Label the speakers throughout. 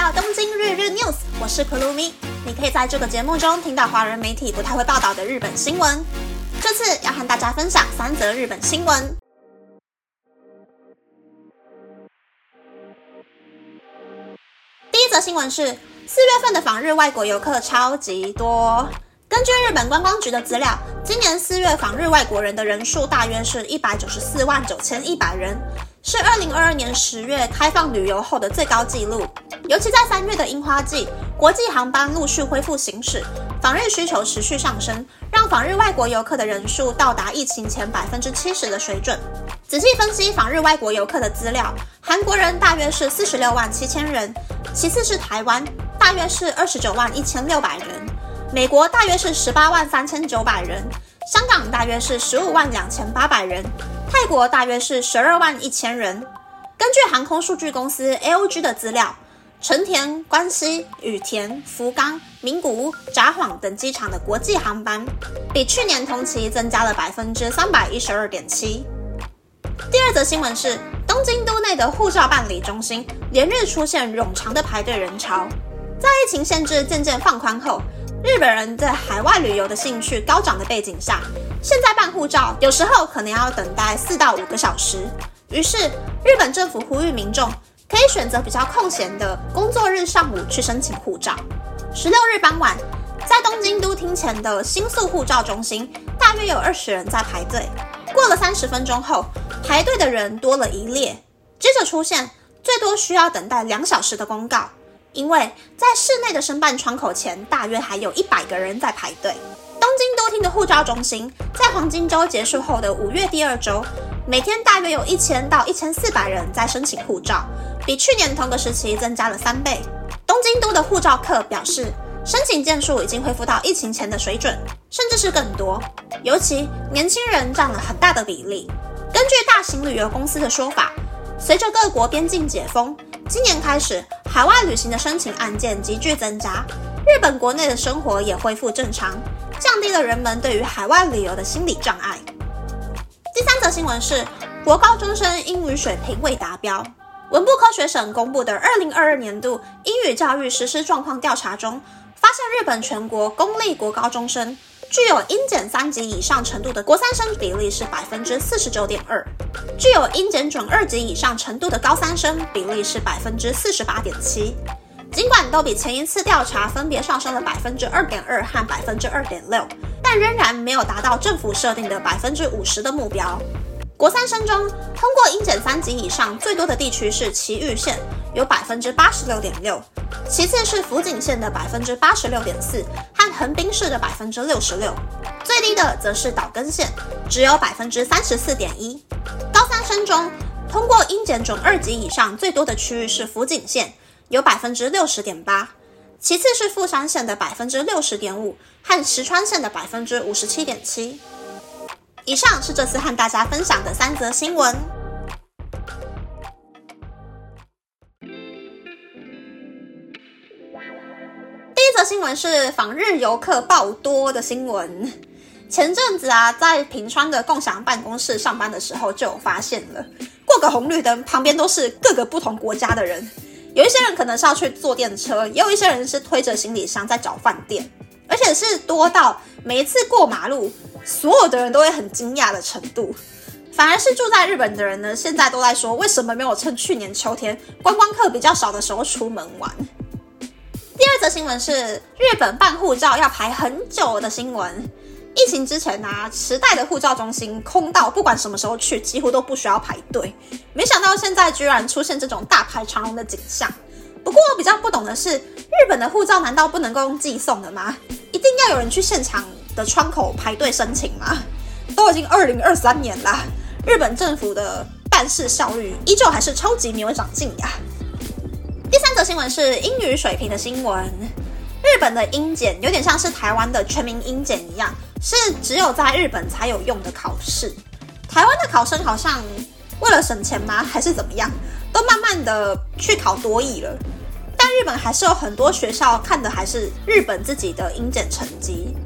Speaker 1: 到东京日日 news，我是 Kurumi。你可以在这个节目中听到华人媒体不太会报道的日本新闻。这次要和大家分享三则日本新闻。第一则新闻是四月份的访日外国游客超级多。根据日本观光局的资料，今年四月访日外国人的人数大约是一百九十四万九千一百人。是二零二二年十月开放旅游后的最高纪录，尤其在三月的樱花季，国际航班陆续恢复行驶，访日需求持续上升，让访日外国游客的人数到达疫情前百分之七十的水准。仔细分析访日外国游客的资料，韩国人大约是四十六万七千人，其次是台湾，大约是二十九万一千六百人，美国大约是十八万三千九百人，香港大约是十五万两千八百人。泰国大约是十二万一千人。根据航空数据公司 AOG 的资料，成田、关西、羽田、福冈、名古屋、札幌等机场的国际航班，比去年同期增加了百分之三百一十二点七。第二则新闻是，东京都内的护照办理中心连日出现冗长的排队人潮。在疫情限制渐渐放宽后，日本人在海外旅游的兴趣高涨的背景下。现在办护照有时候可能要等待四到五个小时，于是日本政府呼吁民众可以选择比较空闲的工作日上午去申请护照。十六日傍晚，在东京都厅前的新宿护照中心，大约有二十人在排队。过了三十分钟后，排队的人多了一列，接着出现最多需要等待两小时的公告，因为在室内的申办窗口前，大约还有一百个人在排队。东京都厅的护照中心在黄金周结束后的五月第二周，每天大约有一千到一千四百人在申请护照，比去年同个时期增加了三倍。东京都的护照客表示，申请件数已经恢复到疫情前的水准，甚至是更多。尤其年轻人占了很大的比例。根据大型旅游公司的说法，随着各国边境解封，今年开始海外旅行的申请案件急剧增加，日本国内的生活也恢复正常。降低了人们对于海外旅游的心理障碍。第三则新闻是，国高中生英语水平未达标。文部科学省公布的二零二二年度英语教育实施状况调查中，发现日本全国公立国高中生具有英检三级以上程度的国三生比例是百分之四十九点二，具有英检准二级以上程度的高三生比例是百分之四十八点七。尽管都比前一次调查分别上升了百分之二点二和百分之二点六，但仍然没有达到政府设定的百分之五十的目标。国三生中通过英检三级以上最多的地区是埼玉县，有百分之八十六点六，其次是福井县的百分之八十六点四和横滨市的百分之六十六，最低的则是岛根县，只有百分之三十四点一。高三生中通过英检准二级以上最多的区域是福井县。有百分之六十点八，其次是富山县的百分之六十点五和石川县的百分之五十七点七。以上是这次和大家分享的三则新闻。第一则新闻是访日游客爆多的新闻。前阵子啊，在平川的共享办公室上班的时候，就有发现了，过个红绿灯旁边都是各个不同国家的人。有一些人可能是要去坐电车，也有一些人是推着行李箱在找饭店，而且是多到每一次过马路，所有的人都会很惊讶的程度。反而是住在日本的人呢，现在都在说为什么没有趁去年秋天观光客比较少的时候出门玩。第二则新闻是日本办护照要排很久的新闻。疫情之前呢，时代的护照中心空到，不管什么时候去，几乎都不需要排队。没想到现在居然出现这种大排长龙的景象。不过我比较不懂的是，日本的护照难道不能够用寄送的吗？一定要有人去现场的窗口排队申请吗？都已经二零二三年了，日本政府的办事效率依旧还是超级没有长进呀。第三则新闻是英语水平的新闻。日本的英检有点像是台湾的全民英检一样。是只有在日本才有用的考试，台湾的考生好像为了省钱吗，还是怎么样，都慢慢的去考多译了。但日本还是有很多学校看的还是日本自己的英检成绩。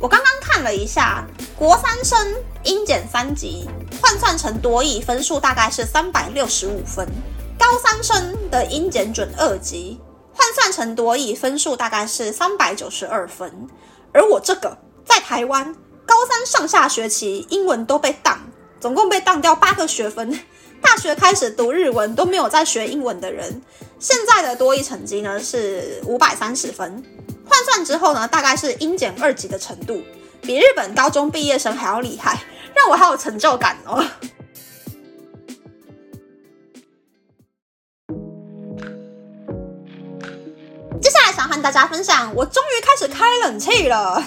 Speaker 1: 我刚刚看了一下，国三生英检三级换算成多译分数大概是三百六十五分，高三生的英检准二级换算成多益分数大概是三百九十二分。而我这个在台湾高三上下学期英文都被当，总共被当掉八个学分。大学开始读日文都没有在学英文的人，现在的多益成绩呢是五百三十分，换算之后呢大概是英检二级的程度，比日本高中毕业生还要厉害，让我好有成就感哦。接下来想和大家分享，我终于开始开冷气了。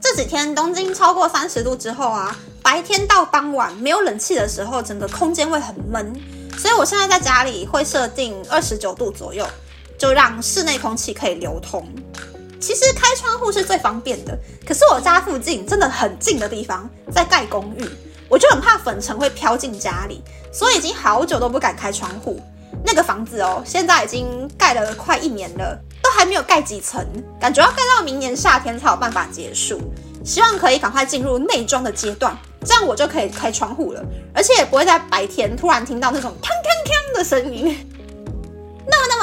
Speaker 1: 这几天东京超过三十度之后啊。白天到傍晚没有冷气的时候，整个空间会很闷，所以我现在在家里会设定二十九度左右，就让室内空气可以流通。其实开窗户是最方便的，可是我家附近真的很近的地方在盖公寓，我就很怕粉尘会飘进家里，所以已经好久都不敢开窗户。那个房子哦，现在已经盖了快一年了，都还没有盖几层，感觉要盖到明年夏天才有办法结束。希望可以赶快进入内装的阶段。这样我就可以开窗户了，而且也不会在白天突然听到那种 锵锵锵的声音。